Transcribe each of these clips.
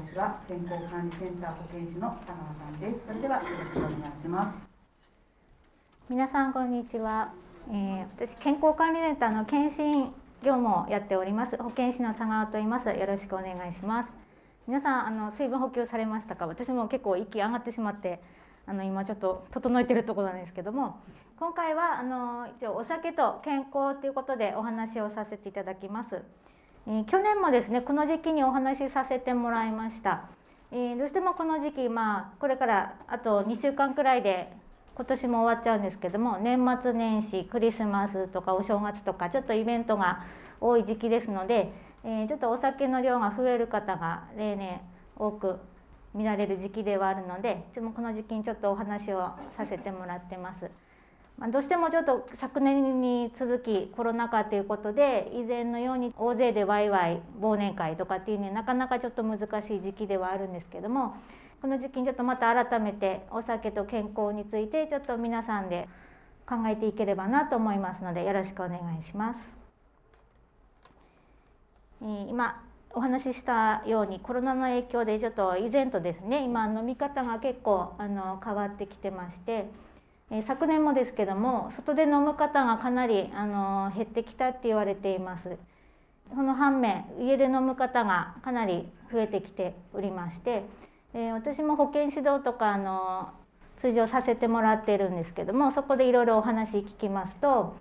講師は健康管理センター保健師の佐川さんです。それではよろしくお願いします。皆さんこんにちは、えー、私健康管理センターの検診業務をやっております。保健師の佐川と言います。よろしくお願いします。皆さんあの水分補給されましたか？私も結構息上がってしまってあの今ちょっと整えてるところなんですけども。今回はあの一応お酒と健康ということでお話をさせていただきます。え、去年もですねこの時期にお話しさせてもらいました、え、どうしてもこの時期まあこれからあと2週間くらいで今年も終わっちゃうんですけども年末年始クリスマスとかお正月とかちょっとイベントが多い時期ですので、え、ちょっとお酒の量が増える方が例年多く見られる時期ではあるのでいつもこの時期にちょっとお話をさせてもらってます。まあ、どうしてもちょっと昨年に続きコロナ禍ということで以前のように大勢でワイワイ忘年会とかっていうのはなかなかちょっと難しい時期ではあるんですけどもこの時期にちょっとまた改めてお酒と健康についてちょっと皆さんで考えていければなと思いますのでよろしくお願いします。今お話ししたようにコロナの影響でちょっと以前とですね今飲み方が結構あの変わってきてまして。え昨年もですけども外で飲む方がかなりあの減ってきたって言われています。その反面家で飲む方がかなり増えてきておりまして、え私も保健指導とかあの通常させてもらってるんですけどもそこでいろいろお話聞きますと、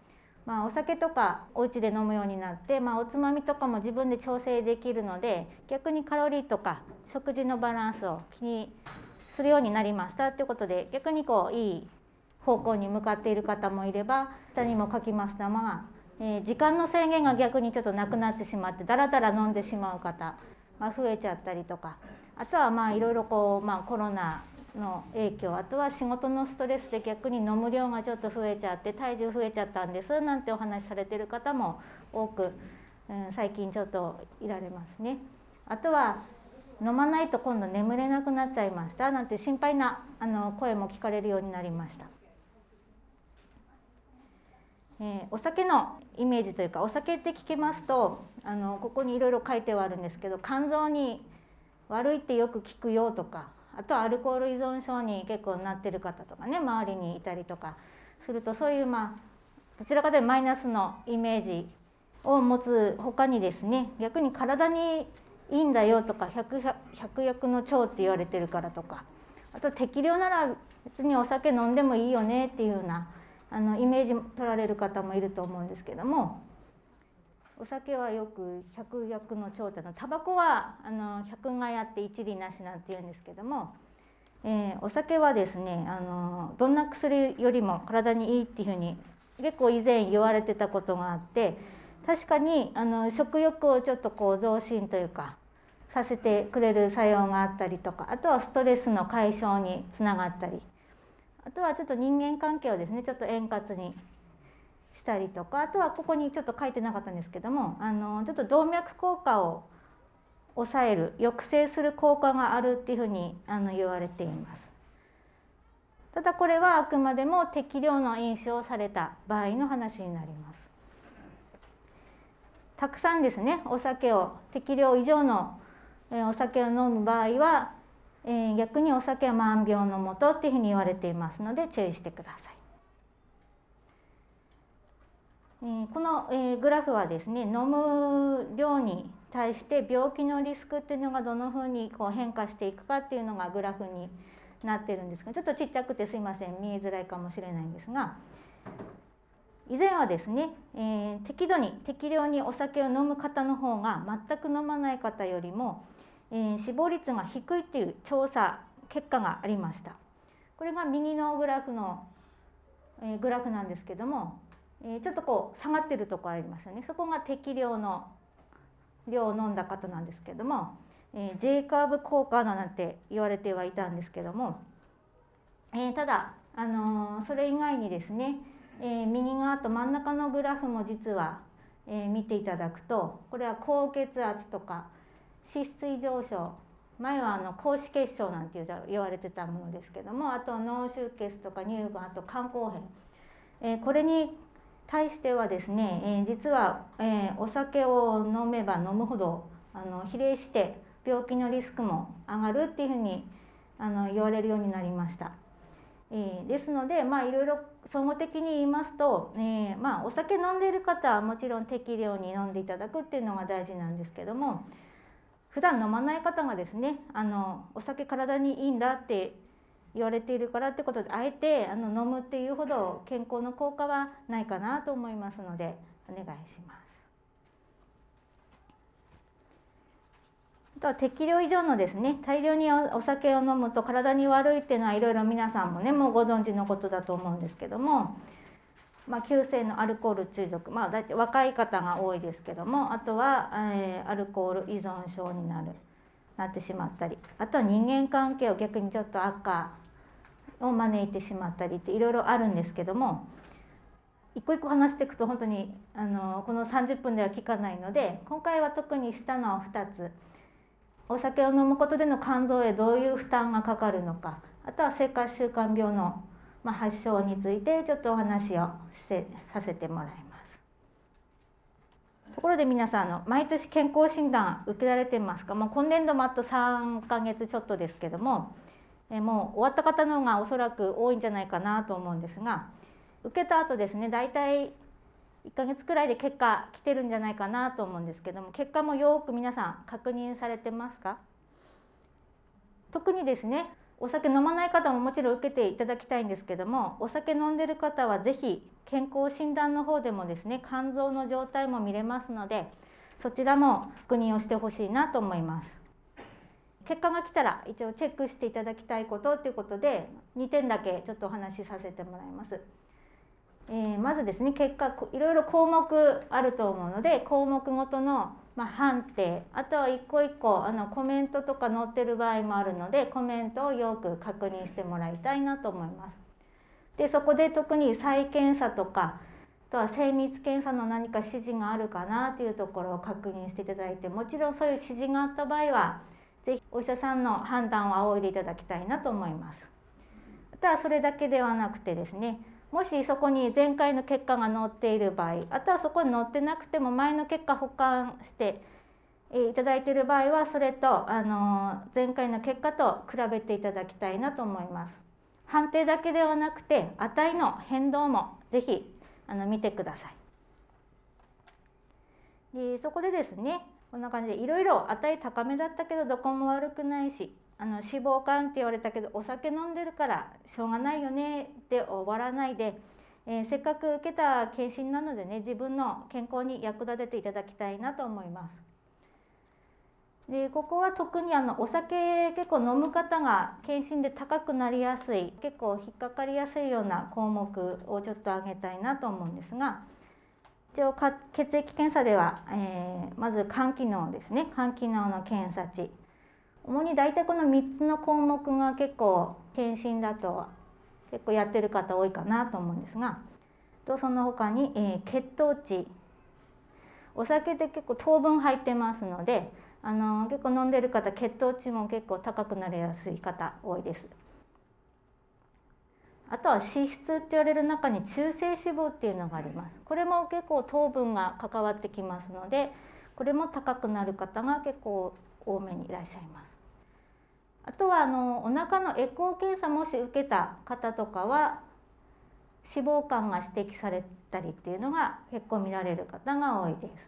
まあ、お酒とかお家で飲むようになって、まあ、おつまみとかも自分で調整できるので逆にカロリーとか食事のバランスを気にするようになりましたということで逆にこういい方向に向かっている方もいれば下にも書きます玉が、えー、時間の制限が逆にちょっとなくなってしまってだらだら飲んでしまう方、ま、増えちゃったりとかあとはまあいろいろこう、まあ、コロナの影響あとは仕事のストレスで逆に飲む量がちょっと増えちゃって体重増えちゃったんですなんてお話しされてる方も多く、うん、最近ちょっといられますね。あとは飲まないと今度眠れなくなっちゃいましたなんて心配なあの声も聞かれるようになりました。えー、お酒のイメージというかお酒って聞きますとあのここにいろいろ書いてはあるんですけど肝臓に悪いってよく聞くよとかあとアルコール依存症に結構なってる方とかね周りにいたりとかするとそういうまあどちらかというとマイナスのイメージを持つ他にですね逆に体にいいんだよとか百薬の長って言われてるからとかあと適量なら別にお酒飲んでもいいよねっていうようなあのイメージ取られる方もいると思うんですけどもお酒はよく百薬の長ってのタバコはあの百がやって一理なしなんて言うんですけども、えー、お酒はですねあのどんな薬よりも体にいいっていうふうに結構以前言われてたことがあって確かにあの食欲をちょっとこう増進というかさせてくれる作用があったりとかあとはストレスの解消につながったりあとはちょっと人間関係をですねちょっと円滑にしたりとかあとはここにちょっと書いてなかったんですけどもあのちょっと動脈硬化を抑える抑制する効果があるっていうふうにあの言われています。ただこれはあくまでも適量の飲酒をされた場合の話になります。たくさんですねお酒を適量以上のお酒を飲む場合はえー、逆にお酒は万病のもとっていうふうに言われていますので注意してください。えー、この、えー、グラフはですね飲む量に対して病気のリスクっていうのがどのふうにこう変化していくかっていうのがグラフになってるんですがちょっとちっちゃくてすいません見えづらいかもしれないんですが以前はですね、えー、適度に適量にお酒を飲む方の方が全く飲まない方よりもえー、死亡率が低いっていう調査結果がありました。これが右のグラフの、えー、グラフなんですけども、えー、ちょっとこう下がってるところありますよね。そこが適量の量を飲んだ方なんですけども、えー、J カーブ効果なんて言われてはいたんですけども、えー、ただ、あのー、それ以外にですね、えー、右側と真ん中のグラフも実は、えー、見ていただくとこれは高血圧とか脂質異常症前はあの高脂血症なんて言われてたものですけどもあと脳出血とか乳がんあと肝硬変、えー、これに対してはですね、えー、実は、えー、お酒を飲めば飲むほどあの比例して病気のリスクも上がるっていうふうにあの言われるようになりました。えー、ですのでまあいろいろ総合的に言いますと、えー、まあ、お酒飲んでいる方はもちろん適量に飲んでいただくっていうのが大事なんですけども普段飲まない方がですねあのお酒体にいいんだって言われているからってことであえてあの飲むっていうほど健康の効果はないかなと思いますのでお願いします。あとは適量以上のですね大量にお酒を飲むと体に悪いっていうのはいろいろ皆さんもねもうご存知のことだと思うんですけども、まあ、急性のアルコール中毒まあ大体若い方が多いですけどもあとは、えー、アルコール依存症になるなってしまったりあとは人間関係を逆にちょっと悪化を招いてしまったりっていろいろあるんですけども一個一個話していくと本当にあのこの30分では聞かないので今回は特に下のは2つ。お酒を飲むことでの肝臓へどういう負担がかかるのかあとは生活習慣病の、まあ発症についてちょっとお話をしてさせてもらいます。ところで皆さんあの毎年健康診断受けられてますか、もう今年度もあと3ヶ月ちょっとですけどもえもう終わった方の方がおそらく多いんじゃないかなと思うんですが受けた後ですね大体1ヶ月くらいで結果来てるんじゃないかなと思うんですけども結果もよく皆さん確認されてますか？特にですねお酒飲まない方ももちろん受けていただきたいんですけどもお酒飲んでる方は是非健康診断の方でもですね肝臓の状態も見れますのでそちらも確認をしてほしいなと思います。結果が来たら一応チェックしていただきたいことということで2点だけちょっとお話しさせてもらいます。えー、まずですね結果いろいろ項目あると思うので項目ごとの、まあ、判定あとは一個一個あのコメントとか載ってる場合もあるのでコメントをよく確認してもらいたいなと思います。でそこで特に再検査とかあとは精密検査の何か指示があるかなというところを確認していただいてもちろんそういう指示があった場合は是非お医者さんの判断を仰いでいただきたいなと思います。あとはそれだけではなくてですねもしそこに前回の結果が載っている場合あとはそこに載ってなくても前の結果保管していただいている場合はそれとあの前回の結果と比べていただきたいなと思います。判定だけではなくて値の変動もぜひあの見てください。でそこでですねこんな感じでいろいろ値高めだったけどどこも悪くないしあの脂肪肝って言われたけどお酒飲んでるからしょうがないよねで終わらないで、えー、せっかく受けた検診なのでね自分の健康に役立てていただきたいなと思います。でここは特にあのお酒結構飲む方が検診で高くなりやすい結構引っかかりやすいような項目をちょっと挙げたいなと思うんですが一応血液検査では、えー、まず肝機能ですね肝機能の検査値主に大体この3つの項目が結構検診だと結構やってる方多いかなと思うんですがとその他に、えー、血糖値お酒って結構糖分入ってますのであの結構飲んでる方血糖値も結構高くなりやすい方多いです。あとは脂質って言われる中に中性脂肪っていうのがあります。これも結構糖分が関わってきますのでこれも高くなる方が結構多めにいらっしゃいます。あとはあのお腹のエコー検査もし受けた方とかは脂肪肝が指摘されたりっていうのが結構見られる方が多いです。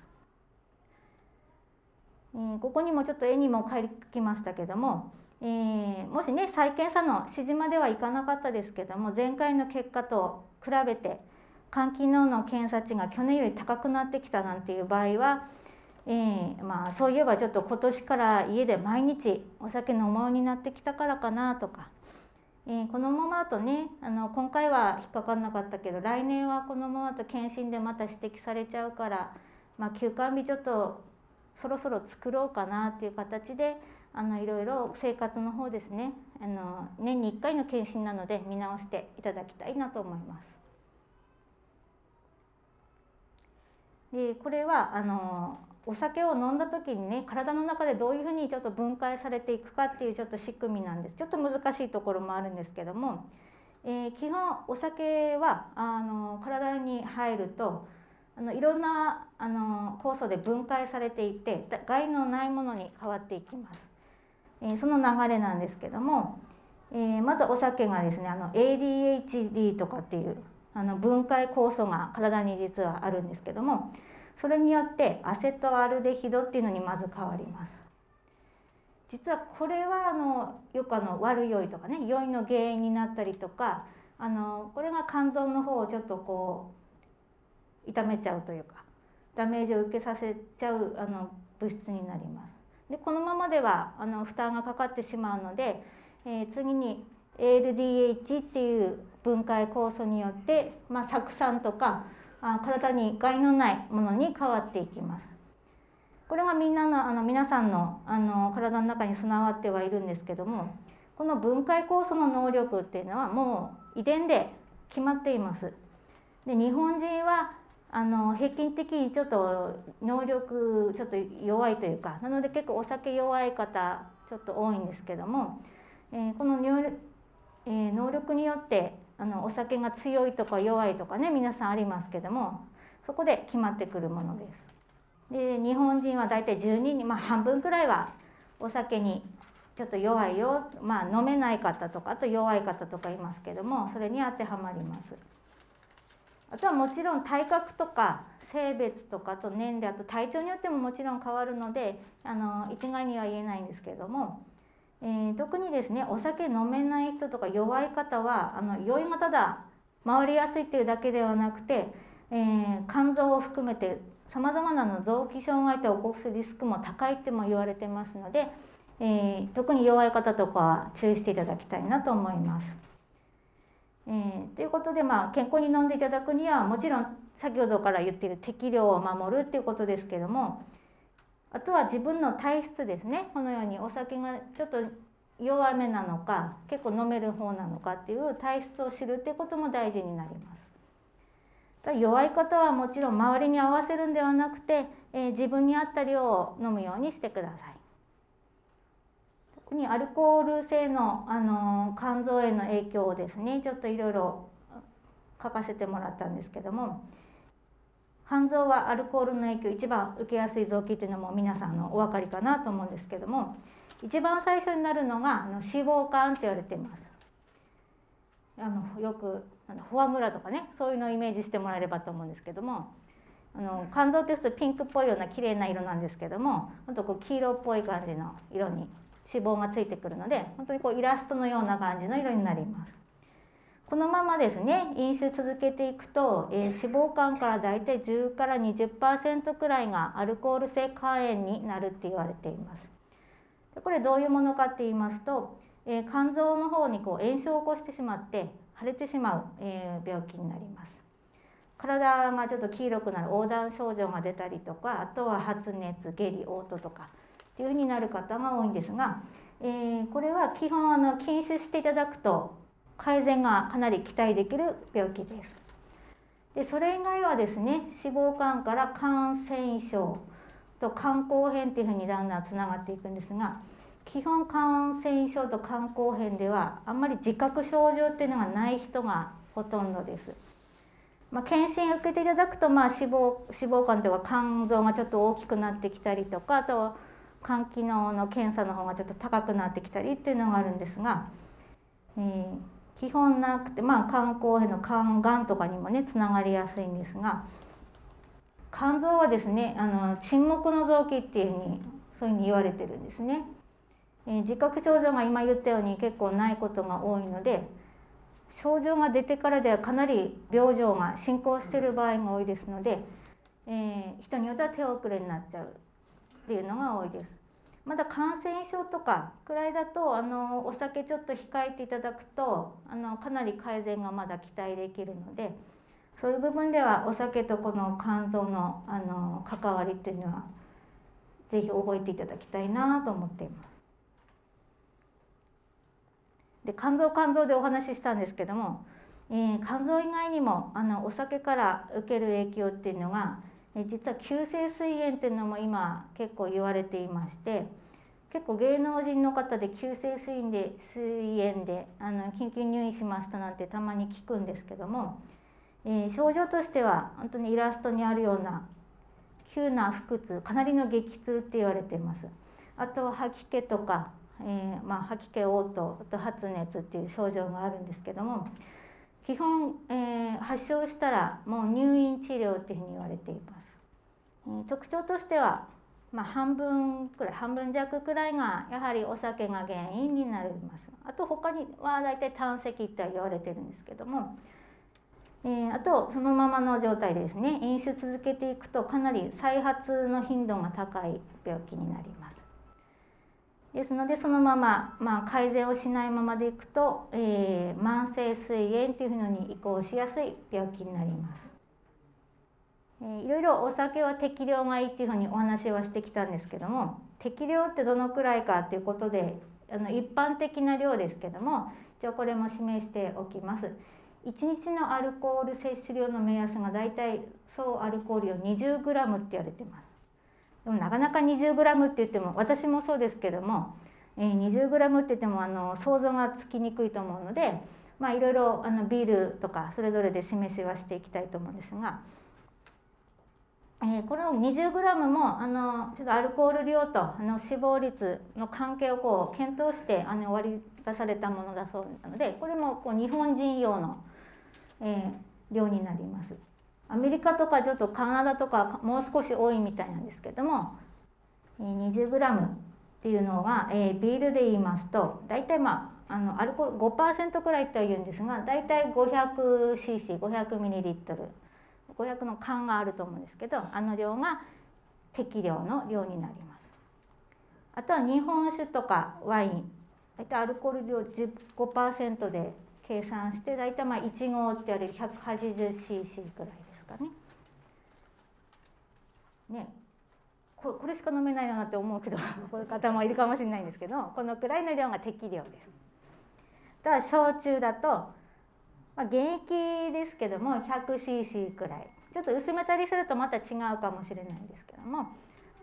えー、ここにもちょっと絵にも書きましたけども、えー、もしね再検査の指示まではいかなかったですけども前回の結果と比べて肝機能の検査値が去年より高くなってきたなんていう場合はえー、まあ、そういえばちょっと今年から家で毎日お酒飲もうになってきたからかなとか、えー、このままだとねあの今回は引っかかんなかったけど来年はこのままだと検診でまた指摘されちゃうから、まあ、休館日ちょっとそろそろ作ろうかなっていう形であのいろいろ生活の方ですねあの年に1回の検診なので見直していただきたいなと思います。でこれはあのお酒を飲んだ時にね体の中でどういうふうにちょっと分解されていくかっていうちょっと仕組みなんです。ちょっと難しいところもあるんですけども、えー、基本お酒はあの体に入るとあのいろんなあの酵素で分解されていって害のないものに変わっていきます、えー、その流れなんですけども、えー、まずお酒がですねあの ADHD とかっていうあの分解酵素が体に実はあるんですけどもそれによってアセトアルデヒドっていうのにまず変わります実はこれはあのよくあの悪酔いとかね酔いの原因になったりとかあのこれが肝臓の方をちょっとこう痛めちゃうというかダメージを受けさせちゃうあの物質になります。でこのままではあの負担がかかってしまうので、えー、次に ALDH っていう分解酵素によって、まあ、酢酸とか体に害のないものに変わっていきます。これがみんなのあの皆さんのあの体の中に備わってはいるんですけどもこの分解酵素の能力っていうのはもう遺伝で決まっています。で日本人はあの平均的にちょっと能力ちょっと弱いというかなので結構お酒弱い方ちょっと多いんですけども、えー、この,、えー、能力によってあのお酒が強いとか弱いとかね皆さんありますけどもそこで決まってくるものです。で日本人は大体10人に、まあ、半分くらいはお酒にちょっと弱いよ、まあ、飲めない方とかあと弱い方とかいますけどもそれに当てはまります。あとはもちろん体格とか性別とかと年齢あと体調によってももちろん変わるのであの一概には言えないんですけれども、えー、特にですねお酒飲めない人とか弱い方はあの酔いがただ回りやすいっていうだけではなくて、えー、肝臓を含めてさまざまなの臓器障害と起こすリスクも高いっても言われてますので、えー、特に弱い方とかは注意していただきたいなと思います。えー、ということで、まあ、健康に飲んでいただくにはもちろん先ほどから言っている適量を守るっていうことですけどもあとは自分の体質ですねこのようにお酒がちょっと弱めなのか結構飲める方なのかっていう体質を知るってことも大事になります。弱い方はもちろん周りに合わせるんではなくて、えー、自分に合った量を飲むようにしてください。特にアルコール性の、あの肝臓への影響をですねちょっといろいろ書かせてもらったんですけども肝臓はアルコールの影響一番受けやすい臓器というのも皆さんのお分かりかなと思うんですけども一番最初になるのがあの脂肪肝と言われています。あのよくあのフォアグラとかねそういうのをイメージしてもらえればと思うんですけどもあの肝臓ですとピンクっぽいような綺麗な色なんですけどもあとこう黄色っぽい感じの色に脂肪がついてくるので本当にこうイラストのような感じの色になります。このままですね飲酒続けていくと、えー、脂肪肝からだいたい10から20%くらいがアルコール性肝炎になるって言われています。これどういうものかって言いますと、えー、肝臓の方にこう炎症を起こしてしまって腫れてしまう、えー、病気になります。体がちょっと黄色くなる横断症状が出たりとかあとは発熱下痢嘔吐とかっていうふうになる方が多いんですが、えー、これは基本あの禁酒していただくと改善がかなり期待できる病気です。でそれ以外はですね脂肪肝から感染症と肝硬変っていうふうにだんだんつながっていくんですが基本感染症と肝硬変ではあんまり自覚症状っていうのがない人がほとんどです。まあ、検診受けていただくと、まあ、脂肪脂肪肝というか肝臓がちょっと大きくなってきたりとかあとは肝機能の検査の方がちょっと高くなってきたりっていうのがあるんですが、えー、基本なくて、まあ、肝硬変の肝がんとかにもねつながりやすいんですが肝臓はですねあの沈黙の臓器っていうふうにそういうふうに言われてるんですね。えー、自覚症状が今言ったように結構ないことが多いので症状が出てからではかなり病状が進行している場合が多いですので、えー、人によっては手遅れになっちゃうっていうのが多いです。まだ感染症とかくらいだとあのお酒ちょっと控えていただくとあのかなり改善がまだ期待できるのでそういう部分ではお酒とこの肝臓のあの関わりっていうのは是非覚えていただきたいなと思っています。で肝臓肝臓でお話ししたんですけども、えー、肝臓以外にもあのお酒から受ける影響っていうのが、実は急性膵炎っていうのも今結構言われていまして結構芸能人の方で急性膵炎で膵炎であの緊急入院しましたなんてたまに聞くんですけども、えー、症状としては本当にイラストにあるような急な腹痛かなりの激痛って言われています。あと吐き気とか、えー、まあ、吐き気嘔吐あと発熱っていう症状があるんですけども基本、えー、発症したらもう入院治療っていうふうに言われています、え、特徴としては、まあ、半分くらい半分弱くらいがやはりお酒が原因になりますあと他には大体胆石って言われてるんですけどもえー、あとそのままの状態でですね飲酒続けていくとかなり再発の頻度が高い病気になります。ですのでそのまま、まあ、改善をしないままでいくと、えー、慢性膵炎というのに移行しやすい病気になります。え、いろいろお酒は適量がいいっていうふうにお話はしてきたんですけども適量ってどのくらいかっていうことであの一般的な量ですけども一応これも示しておきます。1日のアルコール摂取量の目安がだいたい総アルコール量 20g って言われてますでもなかなか 20g って言っても私もそうですけども、え、20g って言ってもあの想像がつきにくいと思うのでまあいろいろあのビールとかそれぞれで示しはしていきたいと思うんですが、えー、この 20g もあのちょっとアルコール量とあの死亡率の関係をこう検討してあの割り出されたものだそうなのでこれもこう日本人用のえー、量になります。アメリカとかちょっとカナダとかもう少し多いみたいなんですけども、えー、20g っていうのが、えー、ビールで言いますと大体まああのアルコール5%くらいとは言うんですが大体 500cc500ml 500の缶があると思うんですけどあの量が適量の量になります。あとは日本酒とかワイン大体アルコール量15%で計算して大体まあ1号って言われる 180cc ぐらいですかね。ねこれしか飲めないなって思うけど こういう方もいるかもしれないんですけどこのくらいの量が適量です。ただ焼酎だと、まあ、原液ですけども 100cc くらいちょっと薄めたりするとまた違うかもしれないんですけども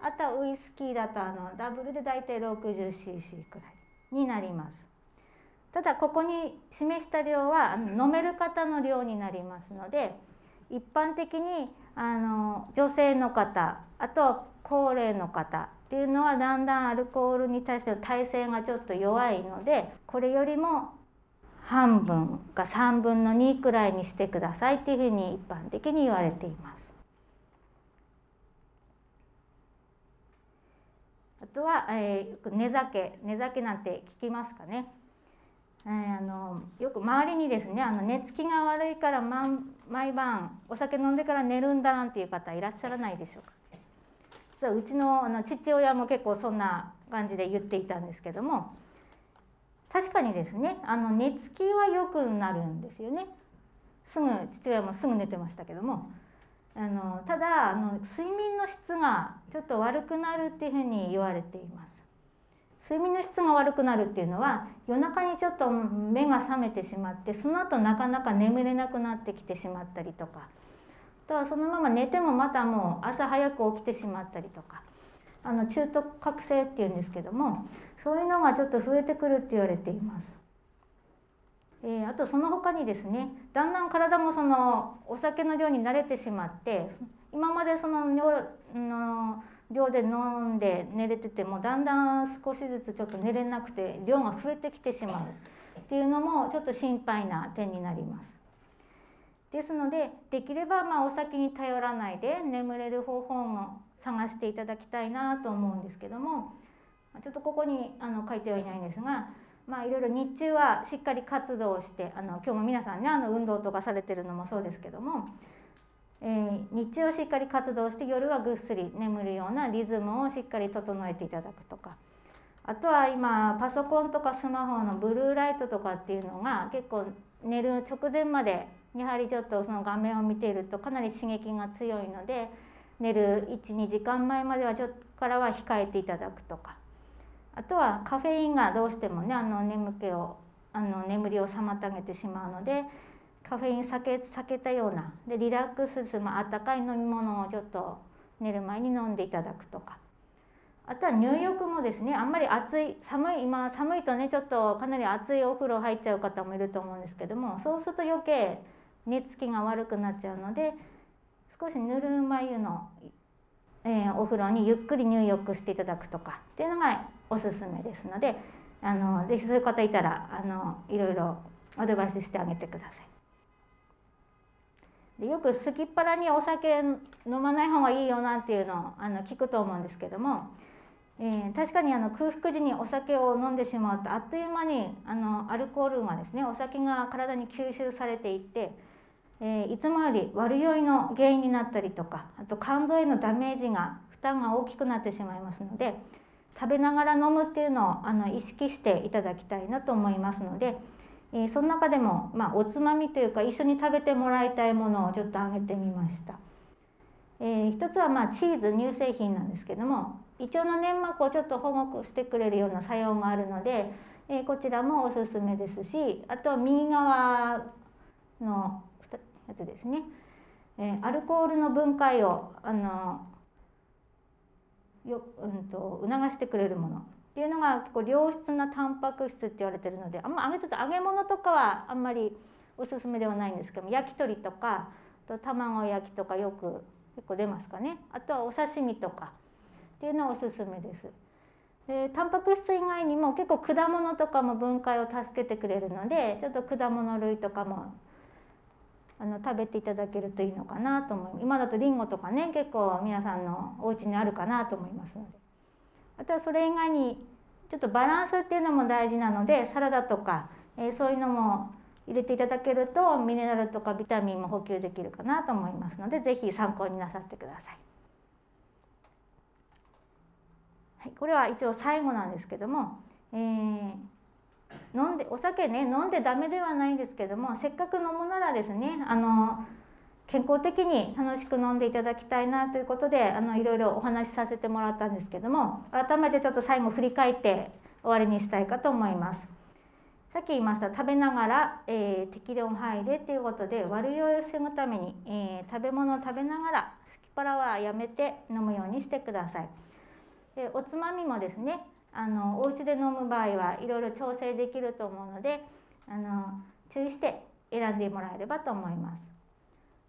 あとはウイスキーだとあのダブルで大体 60cc くらいになります。ただここに示した量は飲める方の量になりますので一般的にあの女性の方あとは高齢の方っていうのはだんだんアルコールに対しての耐性がちょっと弱いのでこれよりも半分か3分の2くらいにしてくださいっていうふうに一般的に言われています。あとは、えー、寝酒寝酒なんて聞きますかね。えー、あのよく周りにですねあの寝つきが悪いから毎晩お酒飲んでから寝るんだなんていう方いらっしゃらないでしょうか実はうちのあの父親も結構そんな感じで言っていたんですけども確かにですねあの寝つきは良くなるんですよね。すぐ父親もすぐ寝てましたけども。あのただあの睡眠の質がちょっと悪くなるっていうふうに言われています。睡眠の質が悪くなるっていうのは夜中にちょっと目が覚めてしまってその後なかなか眠れなくなってきてしまったりとか。あとはそのまま寝てもまたもう朝早く起きてしまったりとか。あの中途覚醒っていうんですけどもそういうのがちょっと増えてくるって言われています。えー、あとその他にですねだんだん体もそのお酒の量に慣れてしまって今までそのの量で飲んで寝れててもだんだん少しずつちょっと寝れなくて量が増えてきてしまうっていうのもちょっと心配な点になります。ですのでできればまあお酒に頼らないで眠れる方法を探していただきたいなと思うんですけどもちょっとここにあの書いてはいないんですがまあいろいろ日中はしっかり活動してあの今日も皆さんねあの運動とかされてるのもそうですけどもえー、日中はしっかり活動して夜はぐっすり眠るようなリズムをしっかり整えていただくとかあとは今パソコンとかスマホのブルーライトとかっていうのが結構寝る直前までやはりちょっとその画面を見ているとかなり刺激が強いので寝る12時間前まではちょっとからは控えていただくとか。あとはカフェインがどうしてもねあの眠気をあの眠りを妨げてしまうのでカフェイン避け避けたようなでリラックスする、まあったかい飲み物をちょっと寝る前に飲んでいただくとか。あとは入浴もですねあんまり暑い寒い今寒いとねちょっとかなり熱いお風呂入っちゃう方もいると思うんですけどもそうすると余計寝つきが悪くなっちゃうので少しぬるま湯の、えー、お風呂にゆっくり入浴していただくとかっていうのがおすすめですのであのぜひそういう方いたらあのいろいろアドバイスしてあげてください。でよくすきっ腹にお酒飲まない方がいいよなっていうのをあの聞くと思うんですけども、えー、確かにあの空腹時にお酒を飲んでしまうとあっという間にあのアルコールがですねお酒が体に吸収されていってえー、いつもより悪酔いの原因になったりとかあと肝臓へのダメージが負担が大きくなってしまいますので食べながら飲むっていうのをあの意識していただきたいなと思いますので、えー、その中でも、まあ、おつまみというか一緒に食べてもらいたいものをちょっと挙げてみました。えー、一つはまあチーズ乳製品なんですけども胃腸の粘膜をちょっと保護してくれるような作用があるので、えー、こちらもおすすめですしあとは右側のやつですね、えー、アルコールの分解をあのよ、うんと、促してくれるものっていうのが結構良質なタンパク質って言われてるのであんま揚げちょっと揚げ物とかはあんまりおすすめではないんですけども焼き鳥とかと卵焼きとかよく結構出ますかねあとはお刺身とかっていうのはおすすめです。でタンパク質以外にも結構果物とかも分解を助けてくれるのでちょっと果物類とかもあの食べていただけるといいのかなと思います今だとりんごとかね結構皆さんのお家にあるかなと思いますのであとはそれ以外にちょっとバランスっていうのも大事なのでサラダとか、えー、そういうのも入れていただけるとミネラルとかビタミンも補給できるかなと思いますので是非参考になさってください。はい、これは一応最後なんですけども、えー飲んでお酒ね飲んでダメではないんですけどもせっかく飲むならですねあの健康的に楽しく飲んでいただきたいなということであのいろいろお話しさせてもらったんですけども改めてちょっと最後振り返って終わりにしたいかと思います。さっき言いました食べながら、えー、適量配慮っていうことで悪酔いを防ぐために、えー、食べ物を食べながらスキパラはやめて飲むようにしてください。おつまみもですねあのお家で飲む場合はいろいろ調整できると思うのであの注意して選んでもらえればと思います。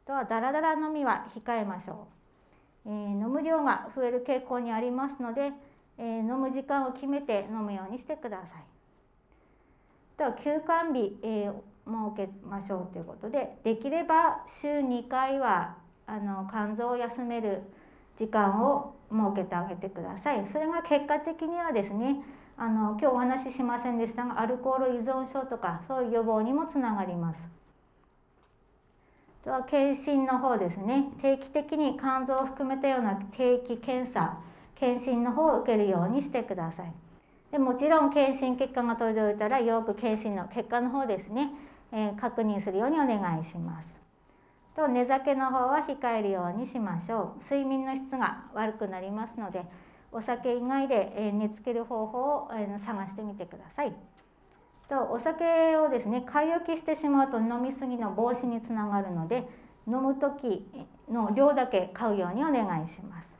とはダラダラ飲みは控えましょう、えー、飲む量が増える傾向にありますので、えー、飲む時間を決めて飲むようにしてください。とは休館日、えー、設けましょうということでできれば週2回はあの肝臓を休める時間を設けてあげてください。それが結果的にはですねあの今日お話ししませんでしたがアルコール依存症とかそういう予防にもつながります。とは検診の方ですね。定期的に肝臓を含めたような定期検査検診の方を受けるようにしてください。でもちろん検診結果が届いたらよく検診の結果の方ですね、えー、確認するようにお願いします。と寝酒の方は控えるようにしましょう。睡眠の質が悪くなりますのでお酒以外で寝つける方法を探してみてください。とお酒をですね買い置きしてしまうと飲み過ぎの防止につながるので飲む時の量だけ買うようにお願いします。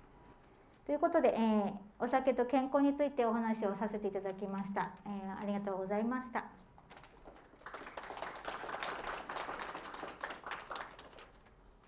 ということで、えー、お酒と健康についてお話をさせていただきました、えー、ありがとうございました。